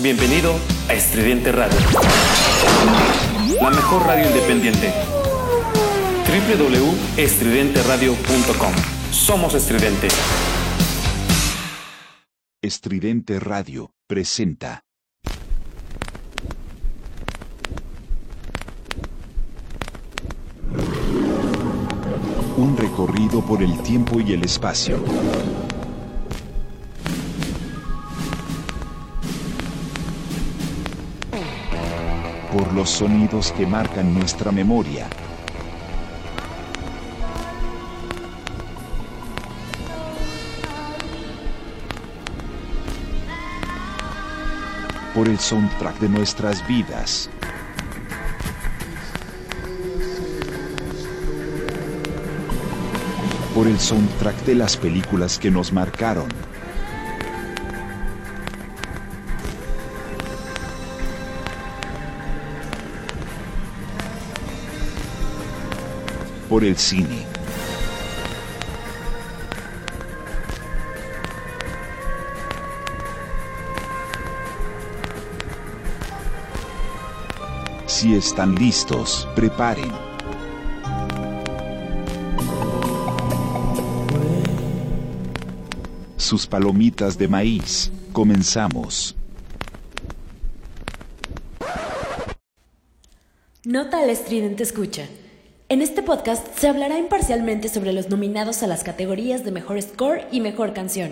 Bienvenido a Estridente Radio. La mejor radio independiente. www.estridenteradio.com. Somos Estridente. Estridente Radio presenta. Un recorrido por el tiempo y el espacio. Por los sonidos que marcan nuestra memoria. Por el soundtrack de nuestras vidas. Por el soundtrack de las películas que nos marcaron. Por el cine. Si están listos, preparen. Sus palomitas de maíz. Comenzamos. Nota al estridente escucha. En este podcast se hablará imparcialmente sobre los nominados a las categorías de mejor score y mejor canción.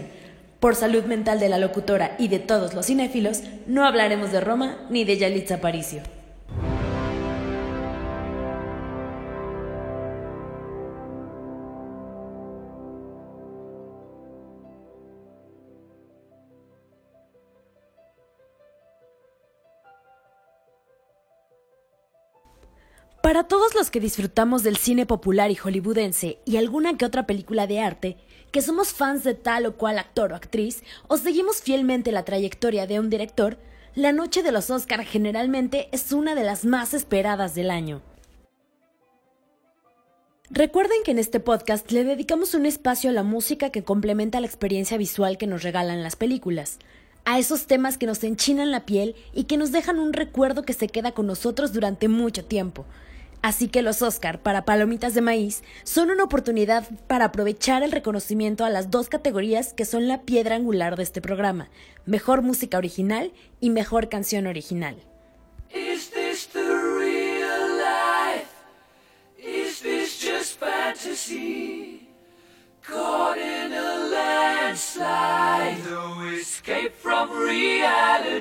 Por salud mental de la locutora y de todos los cinéfilos, no hablaremos de Roma ni de Yalitza Aparicio. Para todos los que disfrutamos del cine popular y hollywoodense y alguna que otra película de arte, que somos fans de tal o cual actor o actriz o seguimos fielmente la trayectoria de un director, la noche de los Oscar generalmente es una de las más esperadas del año. Recuerden que en este podcast le dedicamos un espacio a la música que complementa la experiencia visual que nos regalan las películas, a esos temas que nos enchinan la piel y que nos dejan un recuerdo que se queda con nosotros durante mucho tiempo. Así que los Oscar para Palomitas de Maíz son una oportunidad para aprovechar el reconocimiento a las dos categorías que son la piedra angular de este programa, mejor música original y mejor canción original. Is this the real life? Is this just fantasy? Caught in a landslide, no escape from reality.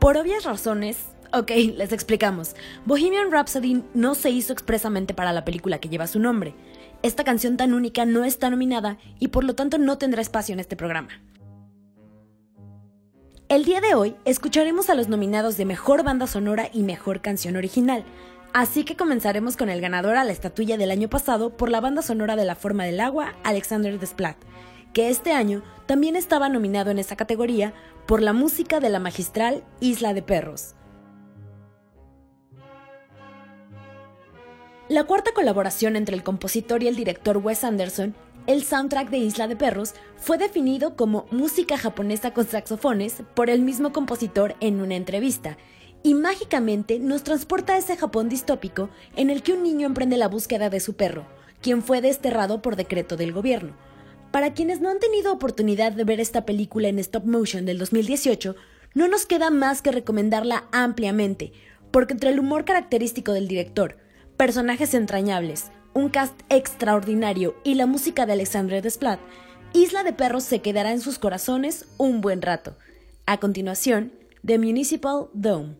Por obvias razones, ok, les explicamos. Bohemian Rhapsody no se hizo expresamente para la película que lleva su nombre. Esta canción tan única no está nominada y por lo tanto no tendrá espacio en este programa. El día de hoy escucharemos a los nominados de Mejor Banda Sonora y Mejor Canción Original, así que comenzaremos con el ganador a la estatuilla del año pasado por la banda sonora de La Forma del Agua, Alexander Desplat, que este año también estaba nominado en esa categoría por la música de la magistral Isla de Perros. La cuarta colaboración entre el compositor y el director Wes Anderson, el soundtrack de Isla de Perros, fue definido como música japonesa con saxofones por el mismo compositor en una entrevista, y mágicamente nos transporta a ese Japón distópico en el que un niño emprende la búsqueda de su perro, quien fue desterrado por decreto del gobierno. Para quienes no han tenido oportunidad de ver esta película en stop motion del 2018, no nos queda más que recomendarla ampliamente, porque entre el humor característico del director, personajes entrañables, un cast extraordinario y la música de Alexandre Desplat, Isla de Perros se quedará en sus corazones un buen rato. A continuación, The Municipal Dome.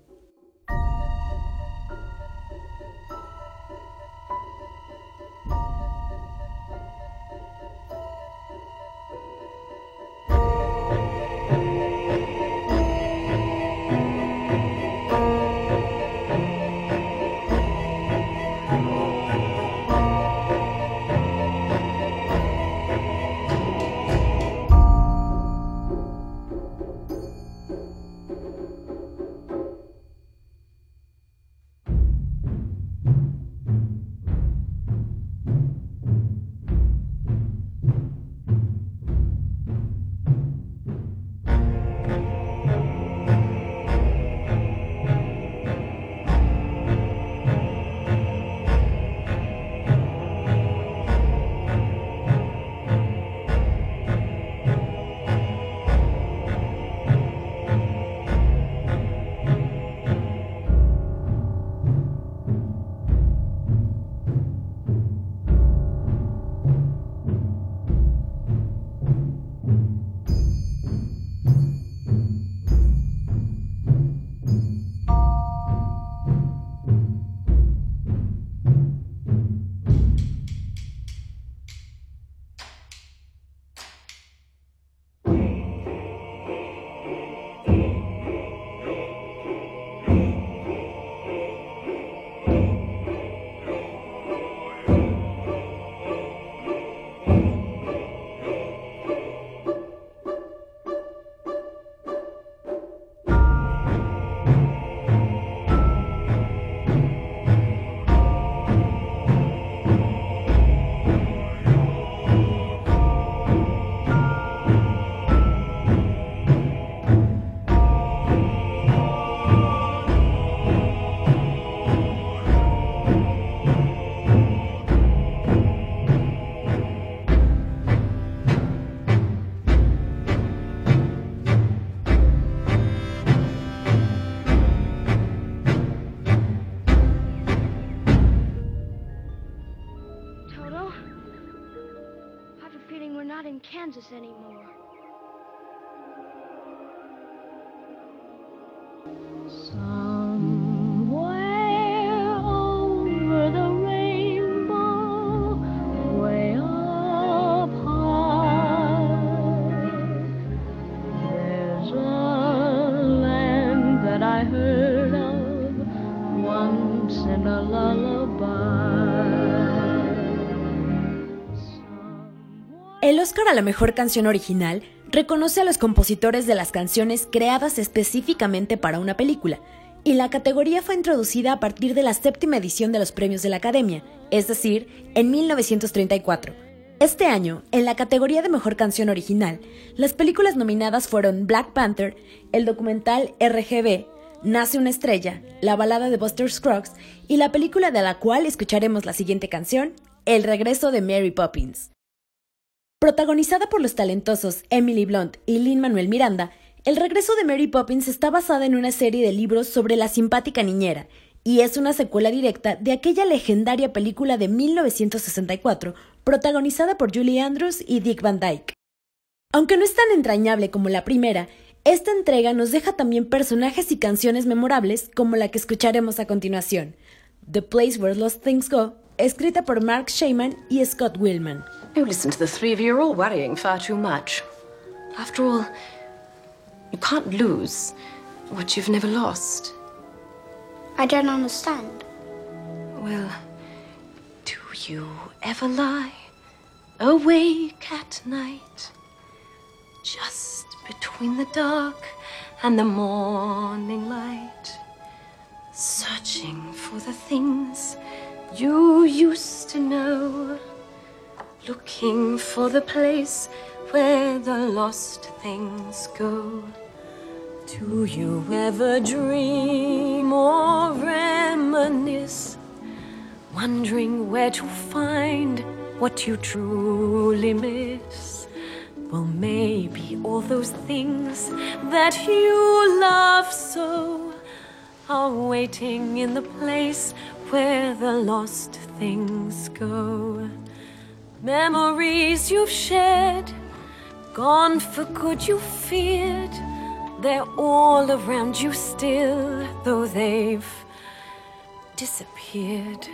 El Oscar a la mejor canción original reconoce a los compositores de las canciones creadas específicamente para una película, y la categoría fue introducida a partir de la séptima edición de los premios de la Academia, es decir, en 1934. Este año, en la categoría de mejor canción original, las películas nominadas fueron Black Panther, el documental RGB, Nace una estrella, la balada de Buster Scruggs y la película de la cual escucharemos la siguiente canción, El regreso de Mary Poppins. Protagonizada por los talentosos Emily Blunt y Lin Manuel Miranda, El regreso de Mary Poppins está basada en una serie de libros sobre la simpática niñera y es una secuela directa de aquella legendaria película de 1964 protagonizada por Julie Andrews y Dick Van Dyke. Aunque no es tan entrañable como la primera, esta entrega nos deja también personajes y canciones memorables como la que escucharemos a continuación, The Place Where Lost Things Go, escrita por Mark Shaman y Scott Willman. Oh, listen to the three of you. You're all worrying far too much. After all, you can't lose what you've never lost. I don't understand. Well, do you ever lie awake at night? Just between the dark and the morning light, searching for the things you used to know, looking for the place where the lost things go. Do you ever dream or reminisce, wondering where to find what you truly miss? Well, maybe all those things that you love so are waiting in the place where the lost things go. Memories you've shared, gone for good you feared. They're all around you still, though they've disappeared.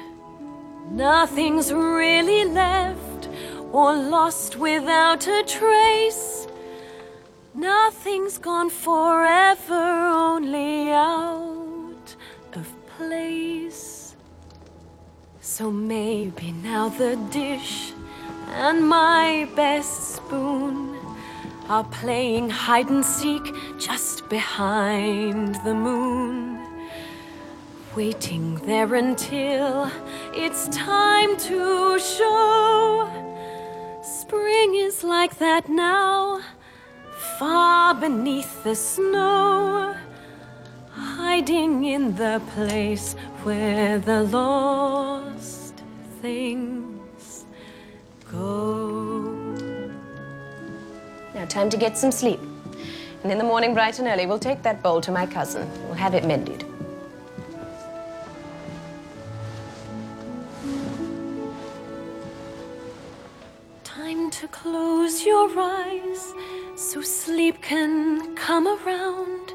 Nothing's really left or lost without a trace. Nothing's gone forever, only out of place. So maybe now the dish and my best spoon are playing hide and seek just behind the moon. Waiting there until it's time to show. Spring is like that now, far beneath the snow, hiding in the place where the lost things go. Now, time to get some sleep. And in the morning, bright and early, we'll take that bowl to my cousin. We'll have it mended. Time to close your eyes so sleep can come around.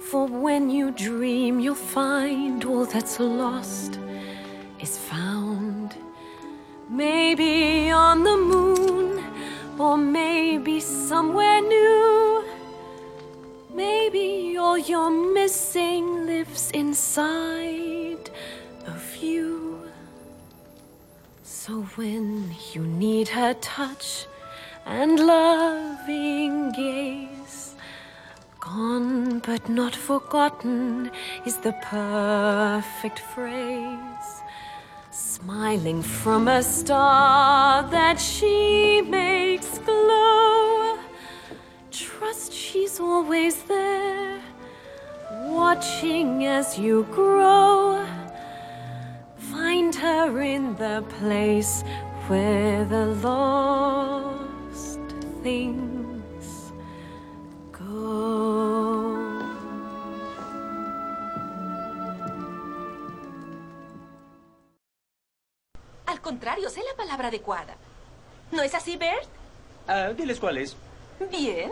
For when you dream, you'll find all that's lost. Maybe on the moon, or maybe somewhere new. Maybe all you're missing lives inside of you. So when you need her touch and loving gaze, gone but not forgotten is the perfect phrase. Smiling from a star that she makes glow. Trust she's always there, watching as you grow. Find her in the place where the lost things contrario, sé la palabra adecuada. ¿No es así, Bert? Ah, diles cuál es. Bien.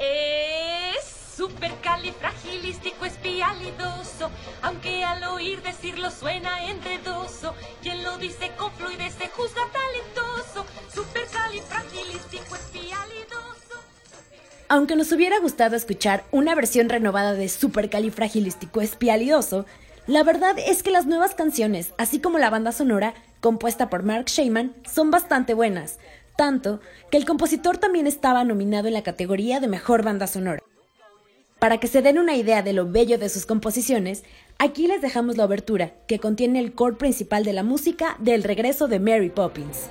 Es supercalifragilístico espialidoso, aunque al oír decirlo suena enredoso. Quien lo dice con fluidez se juzga talentoso. Supercalifragilístico espialidoso. Aunque nos hubiera gustado escuchar una versión renovada de Supercalifragilístico Espialidoso, la verdad es que las nuevas canciones, así como la banda sonora, compuesta por Mark Sheyman, son bastante buenas, tanto que el compositor también estaba nominado en la categoría de Mejor Banda Sonora. Para que se den una idea de lo bello de sus composiciones, aquí les dejamos la obertura, que contiene el core principal de la música del regreso de Mary Poppins.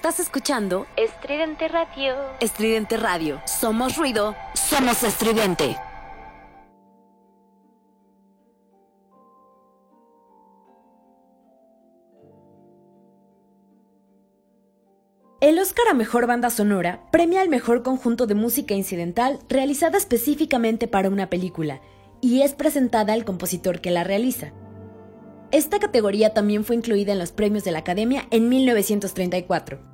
Estás escuchando Estridente Radio. Estridente Radio. Somos ruido, somos estridente. El Oscar a Mejor Banda Sonora premia al mejor conjunto de música incidental realizada específicamente para una película y es presentada al compositor que la realiza. Esta categoría también fue incluida en los premios de la Academia en 1934.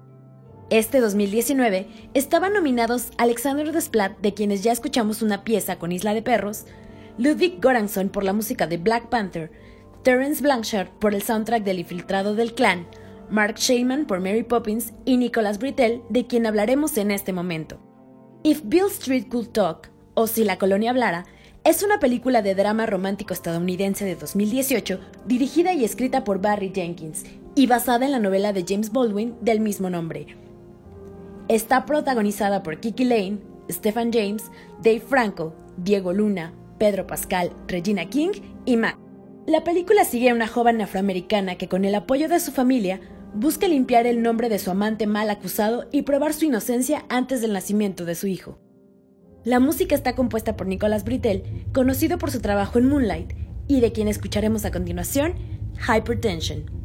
Este 2019 estaban nominados Alexander Desplat, de quienes ya escuchamos una pieza con Isla de Perros, Ludwig Göransson por la música de Black Panther, Terence Blanchard por el soundtrack del Infiltrado del Clan, Mark Sheyman por Mary Poppins y Nicholas Britell, de quien hablaremos en este momento. If Bill Street Could Talk, o Si la colonia hablara, es una película de drama romántico estadounidense de 2018, dirigida y escrita por Barry Jenkins, y basada en la novela de James Baldwin del mismo nombre. Está protagonizada por Kiki Lane, Stephen James, Dave Franco, Diego Luna, Pedro Pascal, Regina King y Matt. La película sigue a una joven afroamericana que con el apoyo de su familia busca limpiar el nombre de su amante mal acusado y probar su inocencia antes del nacimiento de su hijo. La música está compuesta por Nicolas Britell, conocido por su trabajo en Moonlight, y de quien escucharemos a continuación, Hypertension.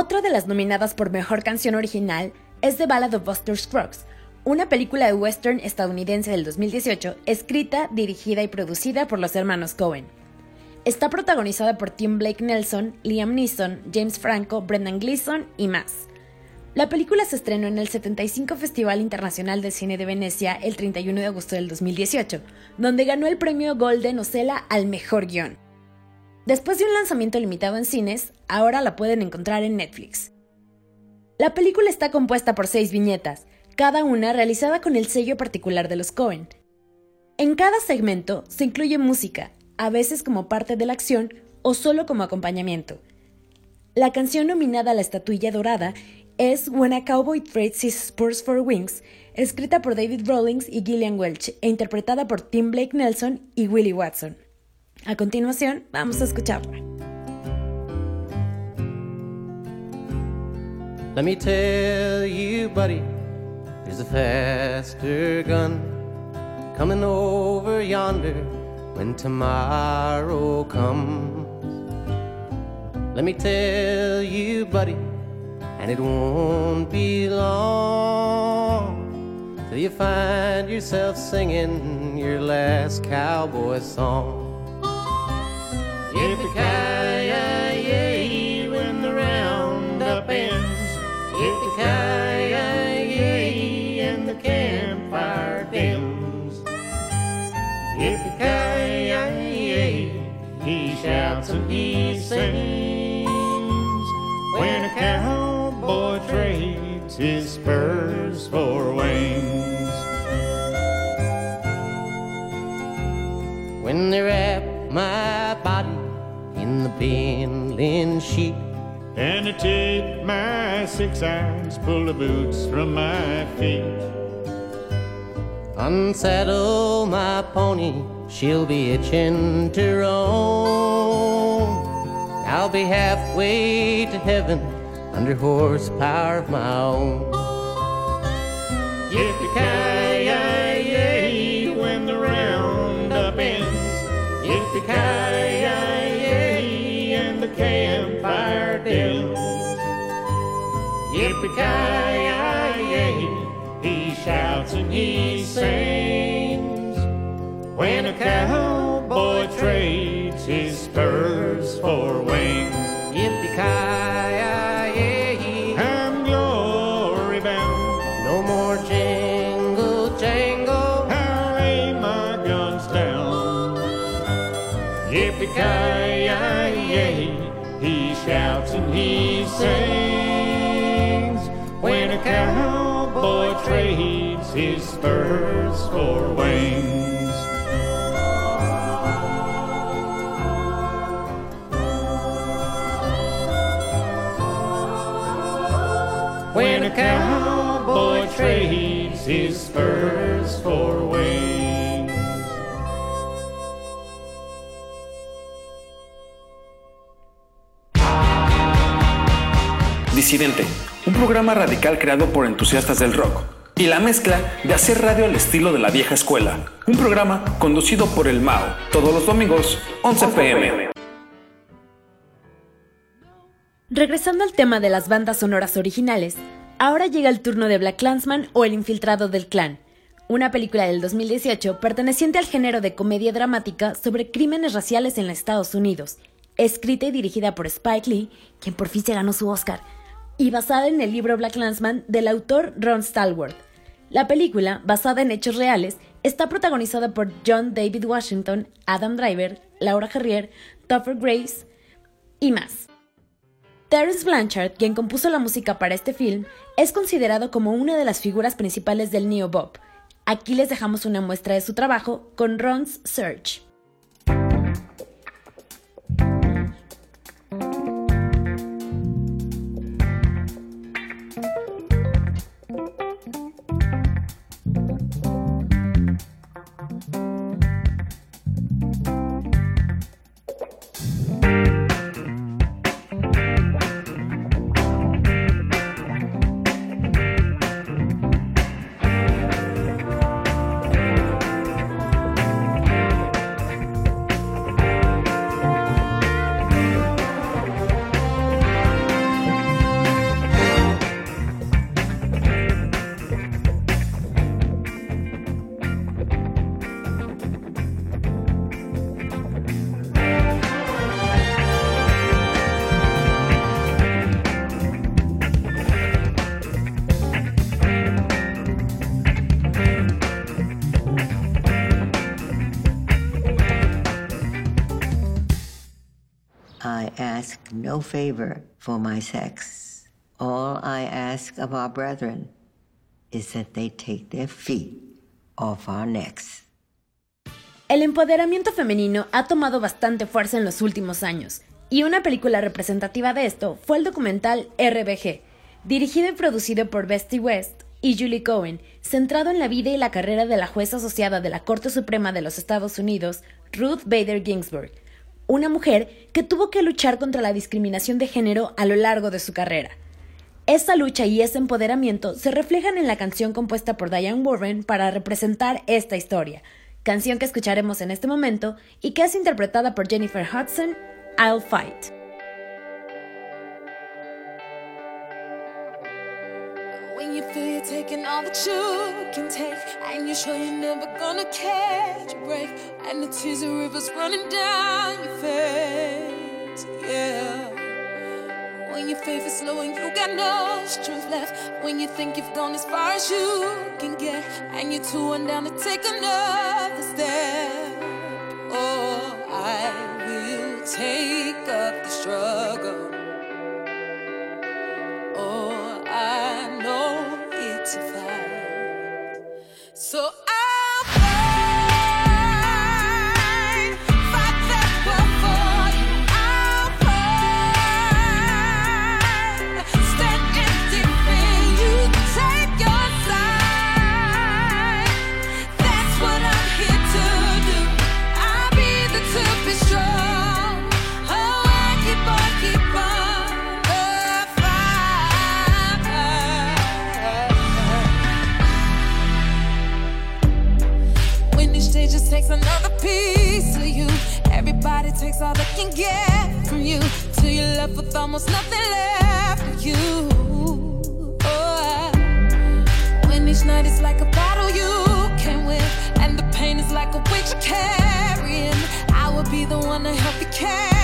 Otra de las nominadas por Mejor Canción Original es The Ballad of Buster Scruggs, una película de western estadounidense del 2018, escrita, dirigida y producida por los hermanos Cohen. Está protagonizada por Tim Blake Nelson, Liam Neeson, James Franco, Brendan Gleeson y más. La película se estrenó en el 75 Festival Internacional de Cine de Venecia el 31 de agosto del 2018, donde ganó el premio Golden Ocela al mejor guion. Después de un lanzamiento limitado en cines, ahora la pueden encontrar en Netflix. La película está compuesta por seis viñetas, cada una realizada con el sello particular de los Cohen. En cada segmento se incluye música, a veces como parte de la acción o solo como acompañamiento. La canción nominada a la estatuilla dorada es When a Cowboy Trades His Spurs for Wings, escrita por David Rawlings y Gillian Welch e interpretada por Tim Blake Nelson y Willie Watson. A continuación, vamos a escucharla. Let me tell you, buddy, there's a faster gun coming over yonder when tomorrow comes. Let me tell you, buddy, and it won't be long till you find yourself singing your last cowboy song. Yippee-ki-yay, when the roundup ends. Yippee-ki-yay, and the campfire dims. Yippee-ki-yay, he shouts and he sings. When a cowboy trades his spurs for wings. When they And take my six irons, pull the boots from my feet. Unsaddle my pony, she'll be itching to roam. I'll be halfway to heaven under horsepower of my own. Yippee-ki-yay, Yippee-ki-yay, he shouts and he sings. When a cowboy trades his spurs for wings. Yippee-ki-yay, I'm glory bound. No more jingle jangle. I lay my guns down. Yippee-ki-yay, he shouts and he sings. Spurs for wings. When a cowboy trades his spurs for wings. Disidente, un programa radical creado por entusiastas del rock y la mezcla de hacer radio al estilo de la vieja escuela. Un programa conducido por el Mao, todos los domingos, 11 pm. Regresando al tema de las bandas sonoras originales, ahora llega el turno de Black Clansman o El Infiltrado del Clan, una película del 2018 perteneciente al género de comedia dramática sobre crímenes raciales en los Estados Unidos, escrita y dirigida por Spike Lee, quien por fin se ganó su Oscar, y basada en el libro Black Clansman del autor Ron Stallworth. La película, basada en hechos reales, está protagonizada por John David Washington, Adam Driver, Laura Harrier, Topher Grace y más. Terence Blanchard, quien compuso la música para este film, es considerado como una de las figuras principales del neo-bop. Aquí les dejamos una muestra de su trabajo con Ron's Search. No favor for my sex. All I ask of our brethren is that they take their feet off our necks. El empoderamiento femenino ha tomado bastante fuerza en los últimos años, y una película representativa de esto fue el documental RBG, dirigido y producido por Bestie West y Julie Cohen, centrado en la vida y la carrera de la jueza asociada de la Corte Suprema de los Estados Unidos, Ruth Bader Ginsburg, una mujer que tuvo que luchar contra la discriminación de género a lo largo de su carrera. Esa lucha y ese empoderamiento se reflejan en la canción compuesta por Diane Warren para representar esta historia, canción que escucharemos en este momento y que es interpretada por Jennifer Hudson, I'll Fight. Taking all that you can take, and you're sure you're never gonna catch a break, and the tears are rivers running down your face, yeah. When your faith is low and you got no strength left, when you think you've gone as far as you can get, and you're too one down to take another step, oh, I will take up the struggle. So takes all they can get from you, till you're left with almost nothing left of you. Oh, when each night is like a battle you can win, and the pain is like a weight you're carrying, I will be the one to help you carry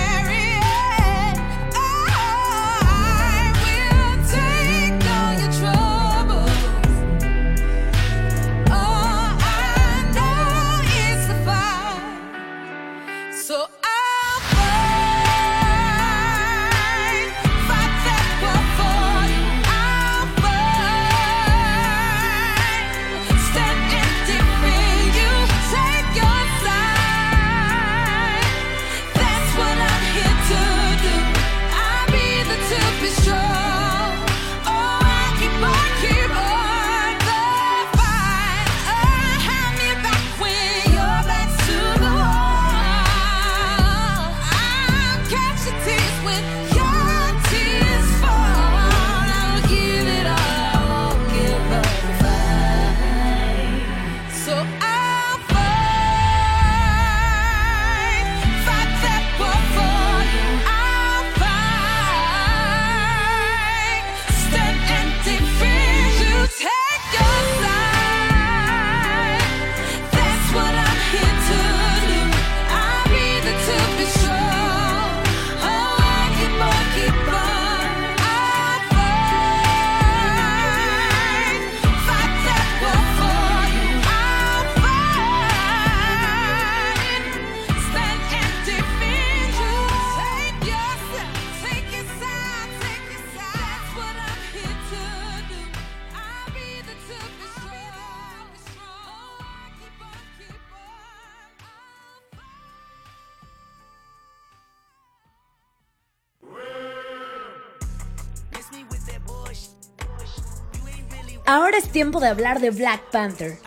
tiempo de hablar de Black Panther.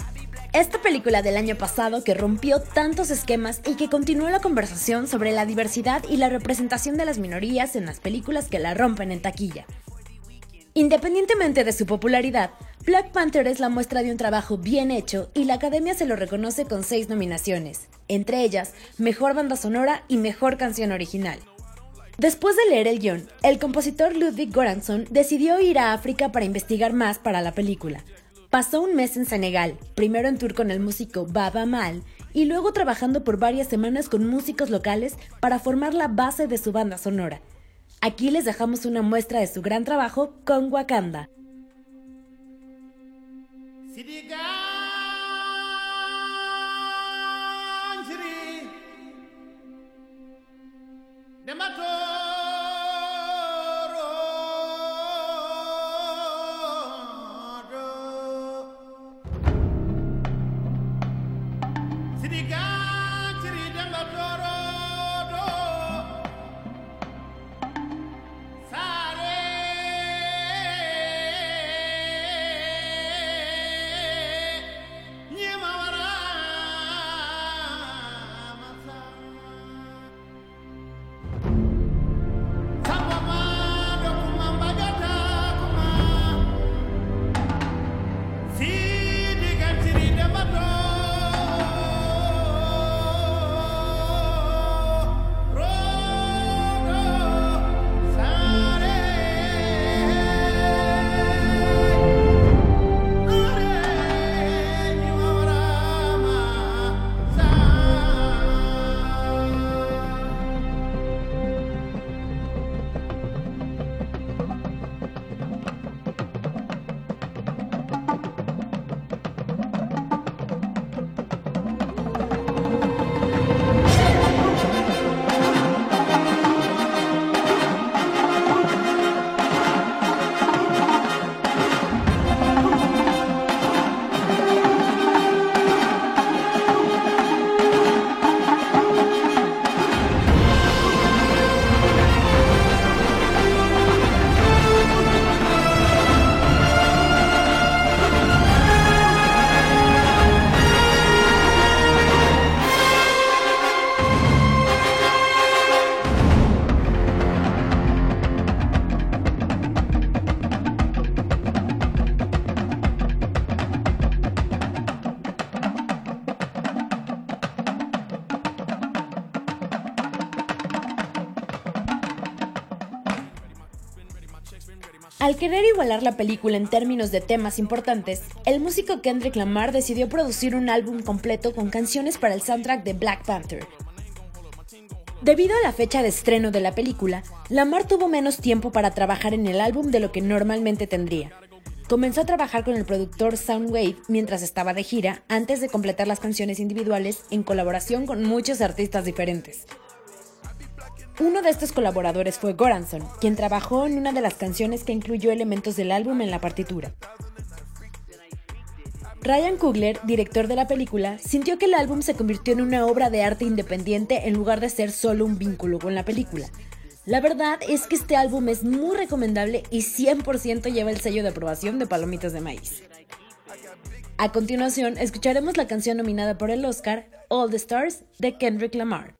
Esta película del año pasado que rompió tantos esquemas y que continuó la conversación sobre la diversidad y la representación de las minorías en las películas que la rompen en taquilla. Independientemente de su popularidad, Black Panther es la muestra de un trabajo bien hecho y la academia se lo reconoce con seis nominaciones, entre ellas Mejor Banda Sonora y Mejor Canción Original. Después de leer el guion, el compositor Ludwig Göransson decidió ir a África para investigar más para la película. Pasó un mes en Senegal, primero en tour con el músico Baba Mal y luego trabajando por varias semanas con músicos locales para formar la base de su banda sonora. Aquí les dejamos una muestra de su gran trabajo con Wakanda. Querer igualar la película en términos de temas importantes, el músico Kendrick Lamar decidió producir un álbum completo con canciones para el soundtrack de Black Panther. Debido a la fecha de estreno de la película, Lamar tuvo menos tiempo para trabajar en el álbum de lo que normalmente tendría. Comenzó a trabajar con el productor Soundwave mientras estaba de gira, antes de completar las canciones individuales en colaboración con muchos artistas diferentes. Uno de estos colaboradores fue Goranson, quien trabajó en una de las canciones que incluyó elementos del álbum en la partitura. Ryan Coogler, director de la película, sintió que el álbum se convirtió en una obra de arte independiente en lugar de ser solo un vínculo con la película. La verdad es que este álbum es muy recomendable y 100% lleva el sello de aprobación de Palomitas de Maíz. A continuación, escucharemos la canción nominada por el Oscar, All the Stars, de Kendrick Lamar.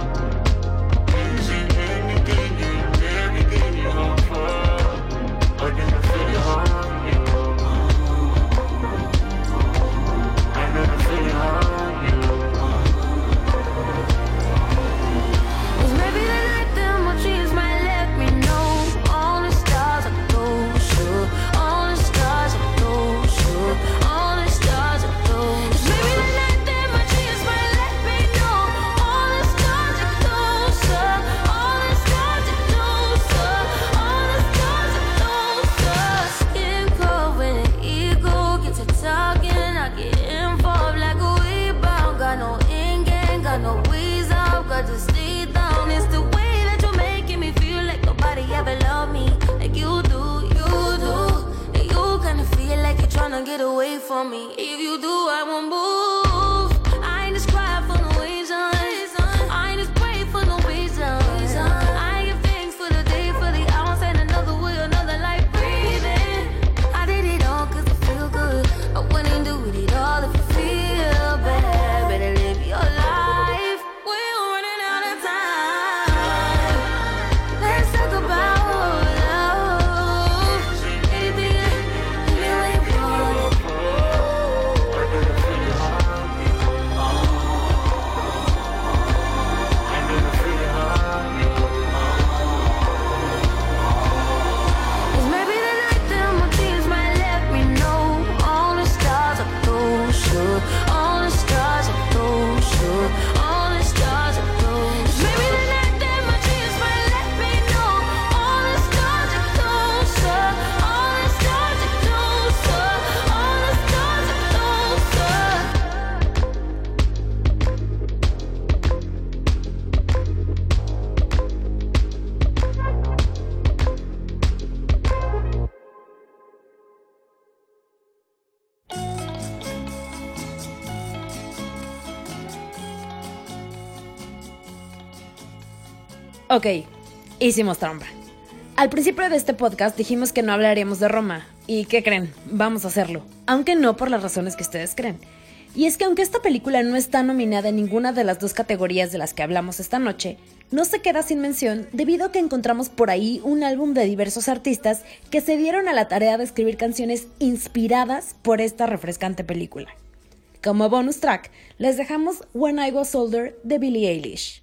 Ok, hicimos trampa. Al principio de este podcast dijimos que no hablaríamos de Roma, ¿Y qué creen? Vamos a hacerlo, aunque no por las razones que ustedes creen. Y es que aunque esta película no está nominada en ninguna de las dos categorías de las que hablamos esta noche, no se queda sin mención debido a que encontramos por ahí un álbum de diversos artistas que se dieron a la tarea de escribir canciones inspiradas por esta refrescante película. Como bonus track, les dejamos When I Was Older de Billie Eilish.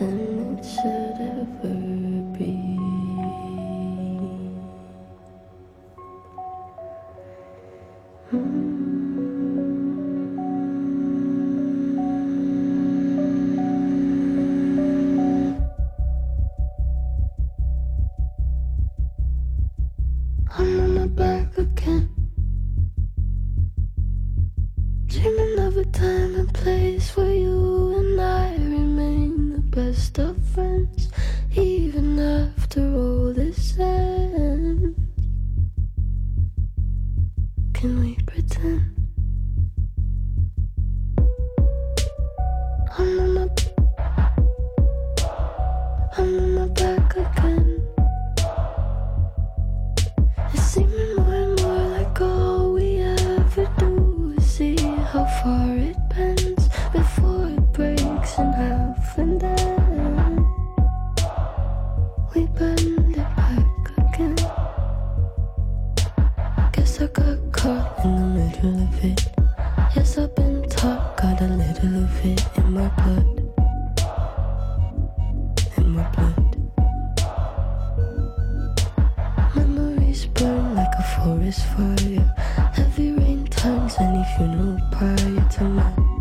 很冷 and if you know prior to mine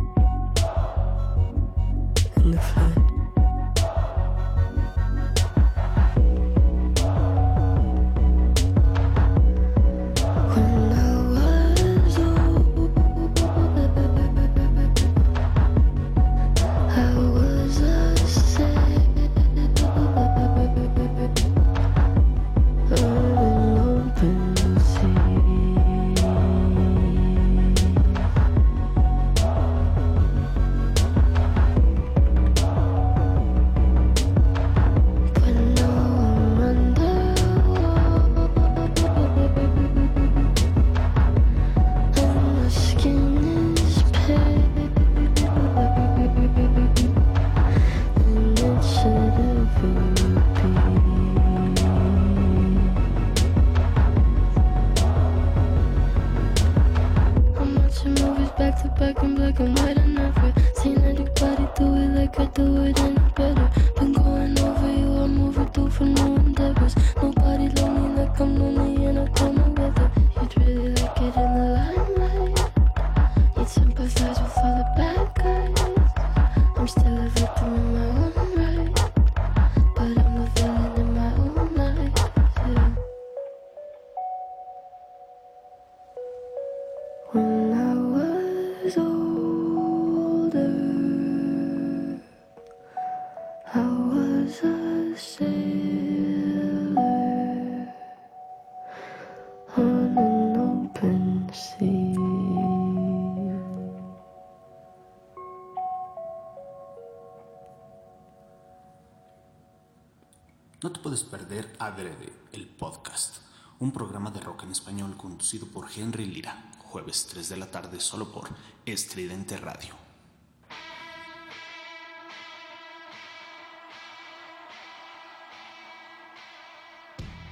No te puedes perder Adrede, el podcast, un programa de rock en español conducido por Henry Lira, jueves 3 de la tarde solo por Estridente Radio.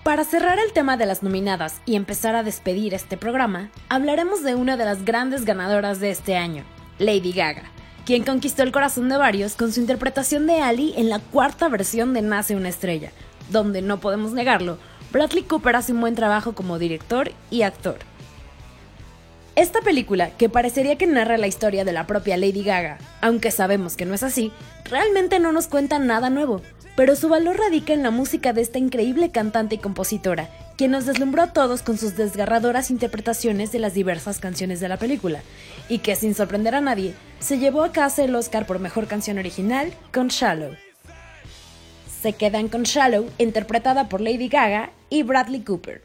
Para cerrar el tema de las nominadas y empezar a despedir este programa, hablaremos de una de las grandes ganadoras de este año, Lady Gaga, quien conquistó el corazón de varios con su interpretación de Ali en la cuarta versión de Nace una estrella, donde no podemos negarlo, Bradley Cooper hace un buen trabajo como director y actor. Esta película, que parecería que narra la historia de la propia Lady Gaga, aunque sabemos que no es así, realmente no nos cuenta nada nuevo, pero su valor radica en la música de esta increíble cantante y compositora, quien nos deslumbró a todos con sus desgarradoras interpretaciones de las diversas canciones de la película, y que sin sorprender a nadie, se llevó a casa el Oscar por Mejor Canción Original con Shallow. Se quedan con Shallow, interpretada por Lady Gaga y Bradley Cooper.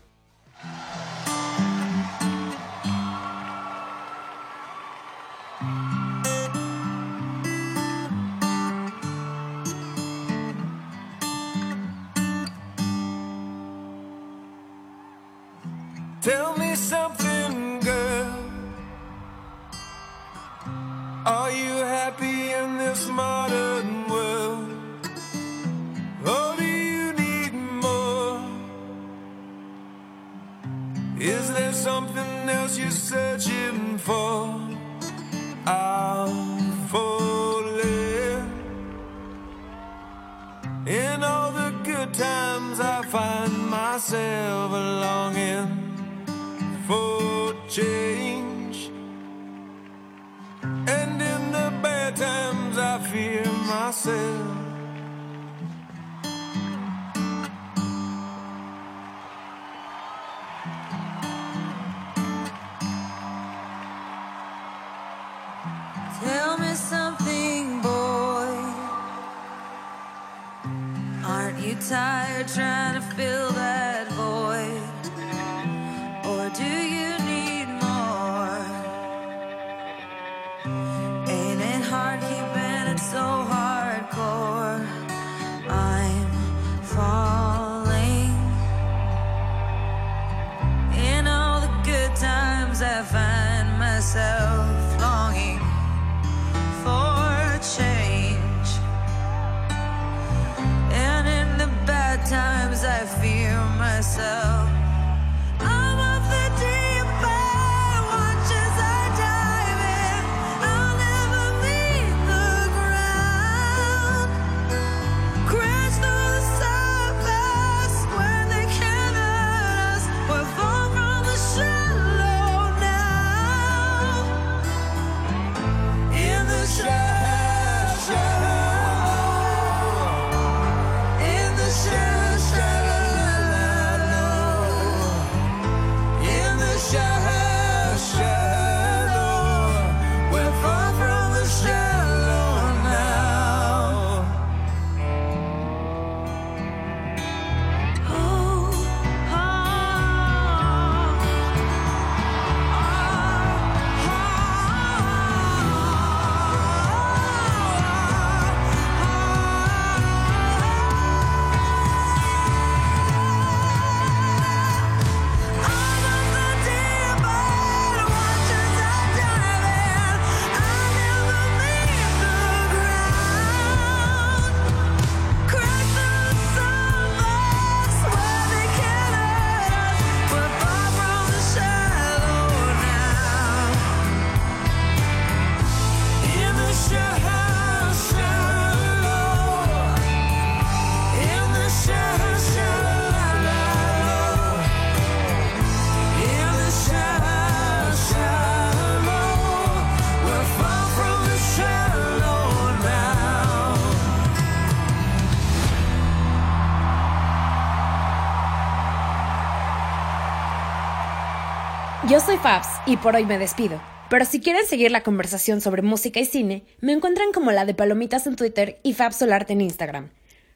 Yo soy Fabs y por hoy me despido. Pero si quieren seguir la conversación sobre música y cine, me encuentran como la de Palomitas en Twitter y Fabs Solarte en Instagram.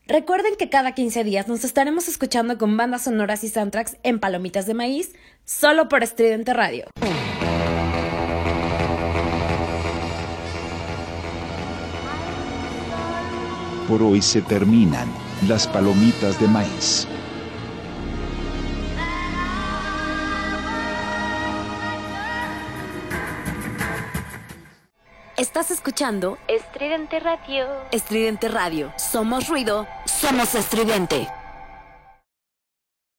Recuerden que cada 15 días nos estaremos escuchando con bandas sonoras y soundtracks en Palomitas de Maíz, solo por Estridente Radio. Por hoy se terminan las palomitas de maíz. Estás escuchando Estridente Radio. Estridente Radio. Somos ruido, somos estridente.